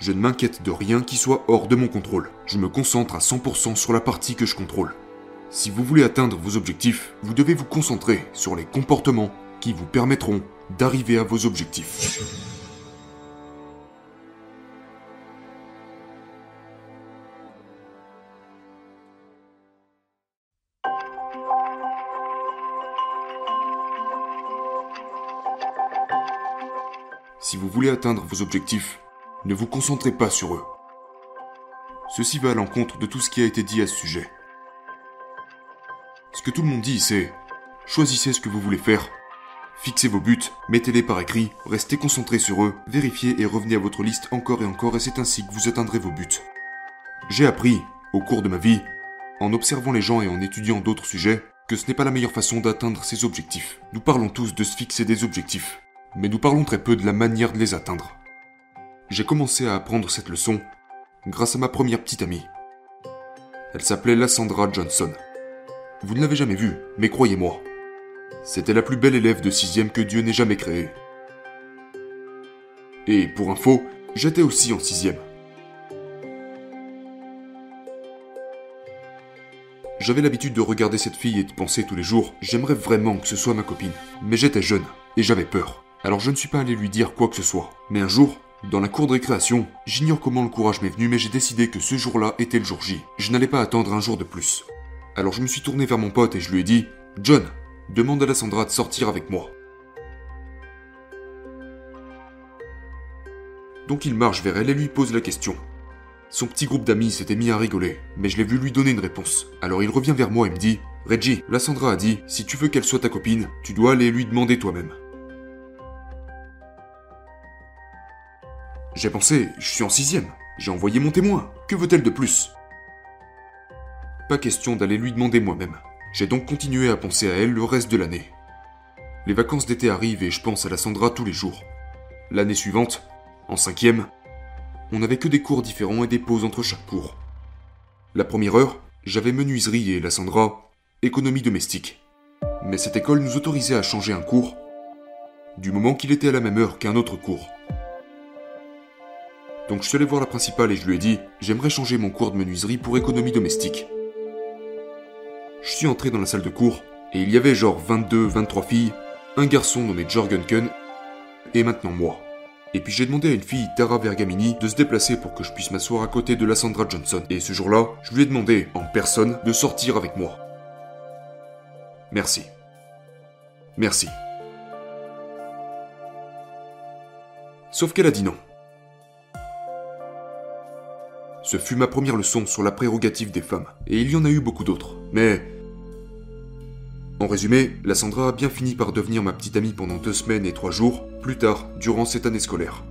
Je ne m'inquiète de rien qui soit hors de mon contrôle. Je me concentre à 100% sur la partie que je contrôle. Si vous voulez atteindre vos objectifs, vous devez vous concentrer sur les comportements qui vous permettront d'arriver à vos objectifs. Si vous voulez atteindre vos objectifs, ne vous concentrez pas sur eux. Ceci va à l'encontre de tout ce qui a été dit à ce sujet. Ce que tout le monde dit, c'est choisissez ce que vous voulez faire, fixez vos buts, mettez-les par écrit, restez concentrés sur eux, vérifiez et revenez à votre liste encore et encore et c'est ainsi que vous atteindrez vos buts. J'ai appris, au cours de ma vie, en observant les gens et en étudiant d'autres sujets, que ce n'est pas la meilleure façon d'atteindre ses objectifs. Nous parlons tous de se fixer des objectifs, mais nous parlons très peu de la manière de les atteindre. J'ai commencé à apprendre cette leçon grâce à ma première petite amie. Elle s'appelait Lassandra Johnson. Vous ne l'avez jamais vue, mais croyez-moi, c'était la plus belle élève de sixième que Dieu n'ait jamais créée. Et pour info, j'étais aussi en sixième. J'avais l'habitude de regarder cette fille et de penser tous les jours, j'aimerais vraiment que ce soit ma copine. Mais j'étais jeune, et j'avais peur. Alors je ne suis pas allé lui dire quoi que ce soit. Mais un jour, dans la cour de récréation, j'ignore comment le courage m'est venu, mais j'ai décidé que ce jour-là était le jour J. Je n'allais pas attendre un jour de plus. Alors je me suis tourné vers mon pote et je lui ai dit John, demande à Lassandra de sortir avec moi. Donc il marche vers elle et lui pose la question. Son petit groupe d'amis s'était mis à rigoler, mais je l'ai vu lui donner une réponse. Alors il revient vers moi et me dit Reggie, Lassandra a dit, si tu veux qu'elle soit ta copine, tu dois aller lui demander toi-même. J'ai pensé, je suis en sixième. J'ai envoyé mon témoin. Que veut-elle de plus? Pas question d'aller lui demander moi-même. J'ai donc continué à penser à elle le reste de l'année. Les vacances d'été arrivent et je pense à la Sandra tous les jours. L'année suivante, en cinquième, on n'avait que des cours différents et des pauses entre chaque cours. La première heure, j'avais menuiserie et la Sandra, économie domestique. Mais cette école nous autorisait à changer un cours, du moment qu'il était à la même heure qu'un autre cours. Donc je suis allé voir la principale et je lui ai dit J'aimerais changer mon cours de menuiserie pour économie domestique. Je suis entré dans la salle de cours et il y avait genre 22, 23 filles, un garçon nommé Jorgenken et maintenant moi. Et puis j'ai demandé à une fille, Tara Vergamini, de se déplacer pour que je puisse m'asseoir à côté de la Sandra Johnson. Et ce jour-là, je lui ai demandé, en personne, de sortir avec moi. Merci. Merci. Sauf qu'elle a dit non. Ce fut ma première leçon sur la prérogative des femmes, et il y en a eu beaucoup d'autres. Mais... En résumé, la Sandra a bien fini par devenir ma petite amie pendant deux semaines et trois jours, plus tard, durant cette année scolaire.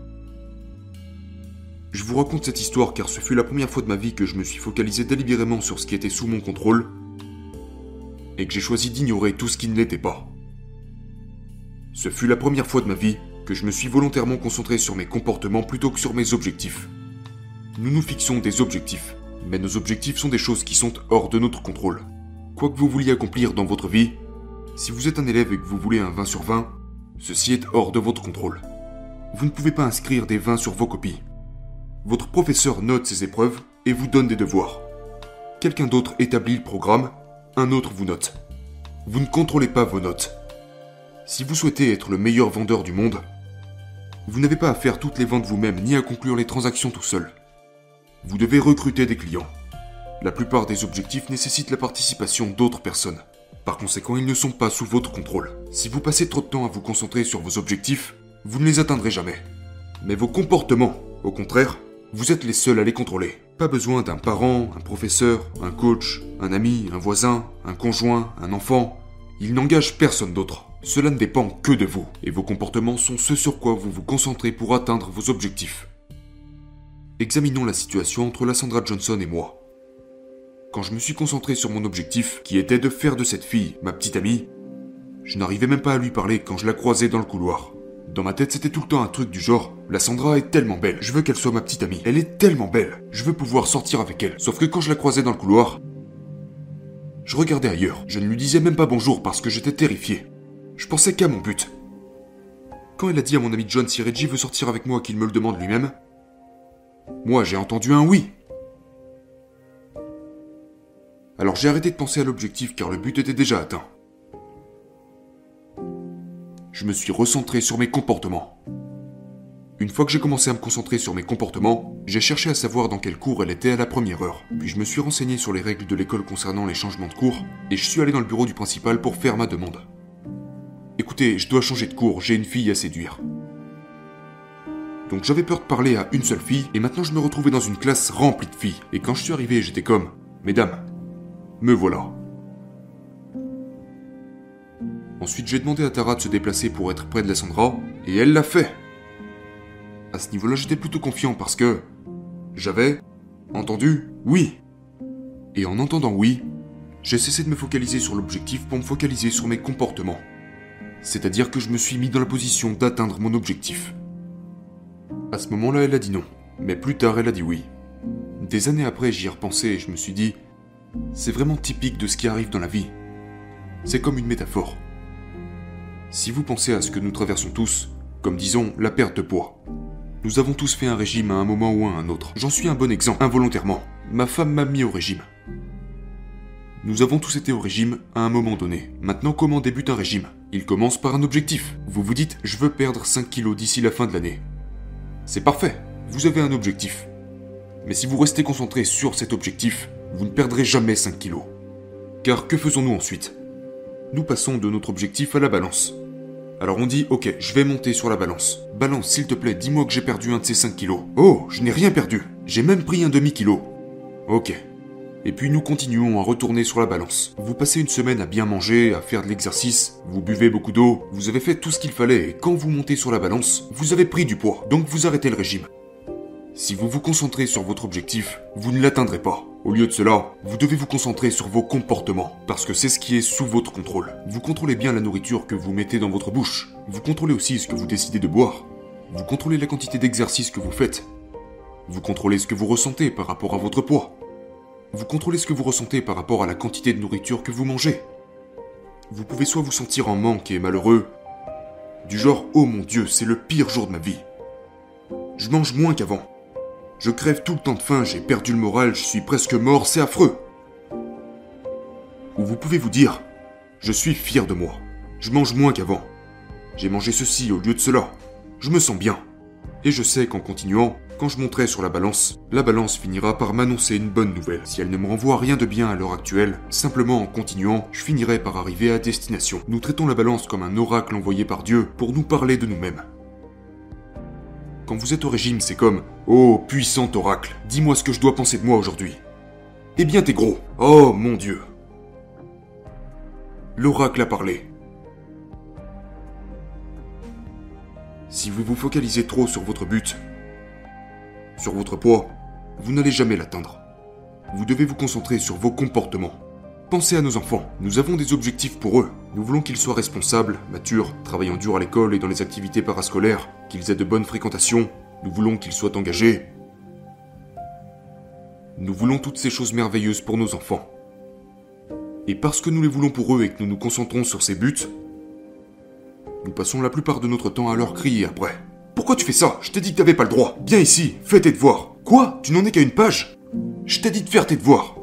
Je vous raconte cette histoire car ce fut la première fois de ma vie que je me suis focalisé délibérément sur ce qui était sous mon contrôle, et que j'ai choisi d'ignorer tout ce qui ne l'était pas. Ce fut la première fois de ma vie que je me suis volontairement concentré sur mes comportements plutôt que sur mes objectifs. Nous nous fixons des objectifs, mais nos objectifs sont des choses qui sont hors de notre contrôle. Quoi que vous vouliez accomplir dans votre vie, si vous êtes un élève et que vous voulez un 20 sur 20, ceci est hors de votre contrôle. Vous ne pouvez pas inscrire des 20 sur vos copies. Votre professeur note ses épreuves et vous donne des devoirs. Quelqu'un d'autre établit le programme, un autre vous note. Vous ne contrôlez pas vos notes. Si vous souhaitez être le meilleur vendeur du monde, vous n'avez pas à faire toutes les ventes vous-même ni à conclure les transactions tout seul. Vous devez recruter des clients. La plupart des objectifs nécessitent la participation d'autres personnes. Par conséquent, ils ne sont pas sous votre contrôle. Si vous passez trop de temps à vous concentrer sur vos objectifs, vous ne les atteindrez jamais. Mais vos comportements, au contraire, vous êtes les seuls à les contrôler. Pas besoin d'un parent, un professeur, un coach, un ami, un voisin, un conjoint, un enfant. Ils n'engagent personne d'autre. Cela ne dépend que de vous, et vos comportements sont ce sur quoi vous vous concentrez pour atteindre vos objectifs. Examinons la situation entre la Sandra Johnson et moi. Quand je me suis concentré sur mon objectif, qui était de faire de cette fille ma petite amie, je n'arrivais même pas à lui parler quand je la croisais dans le couloir. Dans ma tête, c'était tout le temps un truc du genre La Sandra est tellement belle, je veux qu'elle soit ma petite amie. Elle est tellement belle, je veux pouvoir sortir avec elle. Sauf que quand je la croisais dans le couloir, je regardais ailleurs. Je ne lui disais même pas bonjour parce que j'étais terrifié. Je pensais qu'à mon but. Quand elle a dit à mon ami John si Reggie veut sortir avec moi qu'il me le demande lui-même, Moi, j'ai entendu un oui. Alors j'ai arrêté de penser à l'objectif car le but était déjà atteint. Je me suis recentré sur mes comportements. Une fois que j'ai commencé à me concentrer sur mes comportements, j'ai cherché à savoir dans quel cours elle était à la première heure. Puis je me suis renseigné sur les règles de l'école concernant les changements de cours, et je suis allé dans le bureau du principal pour faire ma demande. Écoutez, je dois changer de cours, j'ai une fille à séduire. Donc j'avais peur de parler à une seule fille, et maintenant je me retrouvais dans une classe remplie de filles. Et quand je suis arrivé, j'étais comme, Mesdames, me voilà. Ensuite, j'ai demandé à Tara de se déplacer pour être près de la Sandra, et elle l'a fait. À ce niveau-là, j'étais plutôt confiant parce que j'avais entendu oui. Et en entendant oui, j'ai cessé de me focaliser sur l'objectif pour me focaliser sur mes comportements. C'est-à-dire que je me suis mis dans la position d'atteindre mon objectif. À ce moment-là, elle a dit non, mais plus tard, elle a dit oui. Des années après, j'y ai repensé et je me suis dit, c'est vraiment typique de ce qui arrive dans la vie. C'est comme une métaphore. Si vous pensez à ce que nous traversons tous, comme disons la perte de poids, nous avons tous fait un régime à un moment ou à un autre. J'en suis un bon exemple, involontairement. Ma femme m'a mis au régime. Nous avons tous été au régime à un moment donné. Maintenant, comment débute un régime? Il commence par un objectif. Vous vous dites, je veux perdre 5 kilos d'ici la fin de l'année. C'est parfait, vous avez un objectif. Mais si vous restez concentré sur cet objectif, vous ne perdrez jamais 5 kilos. Car que faisons-nous ensuite? Nous passons de notre objectif à la balance. Alors on dit, ok, je vais monter sur la balance. Balance, s'il te plaît, dis-moi que j'ai perdu un de ces 5 kilos. Oh, je n'ai rien perdu. J'ai même pris un demi-kilo. Ok. Et puis nous continuons à retourner sur la balance. Vous passez une semaine à bien manger, à faire de l'exercice, vous buvez beaucoup d'eau, vous avez fait tout ce qu'il fallait, et quand vous montez sur la balance, vous avez pris du poids, donc vous arrêtez le régime. Si vous vous concentrez sur votre objectif, vous ne l'atteindrez pas. Au lieu de cela, vous devez vous concentrer sur vos comportements, parce que c'est ce qui est sous votre contrôle. Vous contrôlez bien la nourriture que vous mettez dans votre bouche. Vous contrôlez aussi ce que vous décidez de boire. Vous contrôlez la quantité d'exercice que vous faites. Vous contrôlez ce que vous ressentez par rapport à votre poids. Vous contrôlez ce que vous ressentez par rapport à la quantité de nourriture que vous mangez. Vous pouvez soit vous sentir en manque et malheureux, du genre oh mon dieu, c'est le pire jour de ma vie. Je mange moins qu'avant. Je crève tout le temps de faim, j'ai perdu le moral, je suis presque mort, c'est affreux. Ou vous pouvez vous dire, je suis fier de moi, je mange moins qu'avant. J'ai mangé ceci au lieu de cela, je me sens bien. Et je sais qu'en continuant, quand je monterai sur la balance, la balance finira par m'annoncer une bonne nouvelle. Si elle ne me renvoie rien de bien à l'heure actuelle, simplement en continuant, je finirai par arriver à destination. Nous traitons la balance comme un oracle envoyé par Dieu pour nous parler de nous-mêmes. Quand vous êtes au régime, c'est comme Oh, puissant oracle, dis-moi ce que je dois penser de moi aujourd'hui. Eh bien, t'es gros. Oh mon dieu. L'oracle a parlé. Si vous vous focalisez trop sur votre but, sur votre poids, vous n'allez jamais l'atteindre. Vous devez vous concentrer sur vos comportements. Pensez à nos enfants. Nous avons des objectifs pour eux. Nous voulons qu'ils soient responsables, matures, travaillant dur à l'école et dans les activités parascolaires, qu'ils aient de bonnes fréquentations. Nous voulons qu'ils soient engagés. Nous voulons toutes ces choses merveilleuses pour nos enfants. Et parce que nous les voulons pour eux et que nous nous concentrons sur ces buts, nous passons la plupart de notre temps à leur crier après. Pourquoi tu fais ça? Je t'ai dit que t'avais pas le droit. Viens ici, fais tes devoirs. Quoi? Tu n'en es qu'à une page Je t'ai dit de faire tes devoirs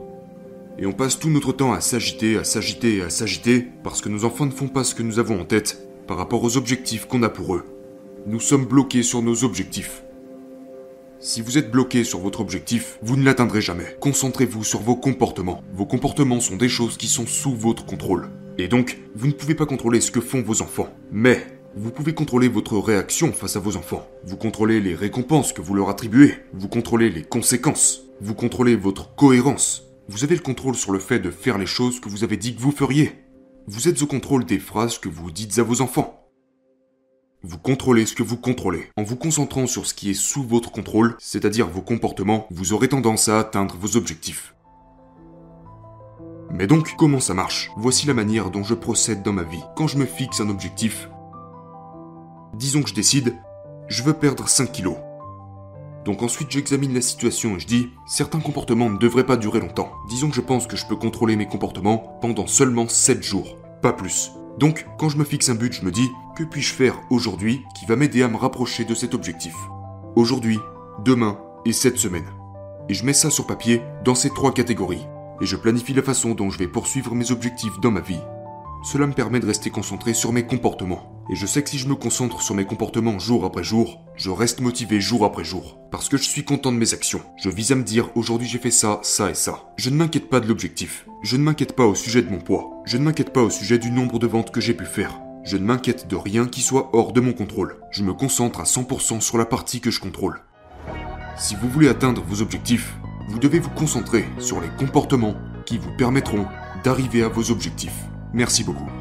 et on passe tout notre temps à s'agiter, à s'agiter à s'agiter parce que nos enfants ne font pas ce que nous avons en tête par rapport aux objectifs qu'on a pour eux. Nous sommes bloqués sur nos objectifs. Si vous êtes bloqué sur votre objectif, vous ne l'atteindrez jamais. Concentrez-vous sur vos comportements. Vos comportements sont des choses qui sont sous votre contrôle. Et donc, vous ne pouvez pas contrôler ce que font vos enfants. Mais, vous pouvez contrôler votre réaction face à vos enfants. Vous contrôlez les récompenses que vous leur attribuez. Vous contrôlez les conséquences. Vous contrôlez votre cohérence. Vous avez le contrôle sur le fait de faire les choses que vous avez dit que vous feriez. Vous êtes au contrôle des phrases que vous dites à vos enfants. Vous contrôlez ce que vous contrôlez. En vous concentrant sur ce qui est sous votre contrôle, c'est-à-dire vos comportements, vous aurez tendance à atteindre vos objectifs. Mais donc, comment ça marche? Voici la manière dont je procède dans ma vie. Quand je me fixe un objectif, disons que je décide, je veux perdre 5 kilos. Donc ensuite j'examine la situation et je dis, certains comportements ne devraient pas durer longtemps. Disons que je pense que je peux contrôler mes comportements pendant seulement 7 jours, pas plus. Donc quand je me fixe un but, je me dis, que puis-je faire aujourd'hui qui va m'aider à me rapprocher de cet objectif? Aujourd'hui, demain, et cette semaine. Et je mets ça sur papier dans ces trois catégories. Et je planifie la façon dont je vais poursuivre mes objectifs dans ma vie. Cela me permet de rester concentré sur mes comportements. Et je sais que si je me concentre sur mes comportements jour après jour, je reste motivé jour après jour. Parce que je suis content de mes actions. Je vise à me dire aujourd'hui j'ai fait ça, ça et ça. Je ne m'inquiète pas de l'objectif. Je ne m'inquiète pas au sujet de mon poids. Je ne m'inquiète pas au sujet du nombre de ventes que j'ai pu faire. Je ne m'inquiète de rien qui soit hors de mon contrôle. Je me concentre à 100% sur la partie que je contrôle. Si vous voulez atteindre vos objectifs, vous devez vous concentrer sur les comportements qui vous permettront d'arriver à vos objectifs. Merci beaucoup.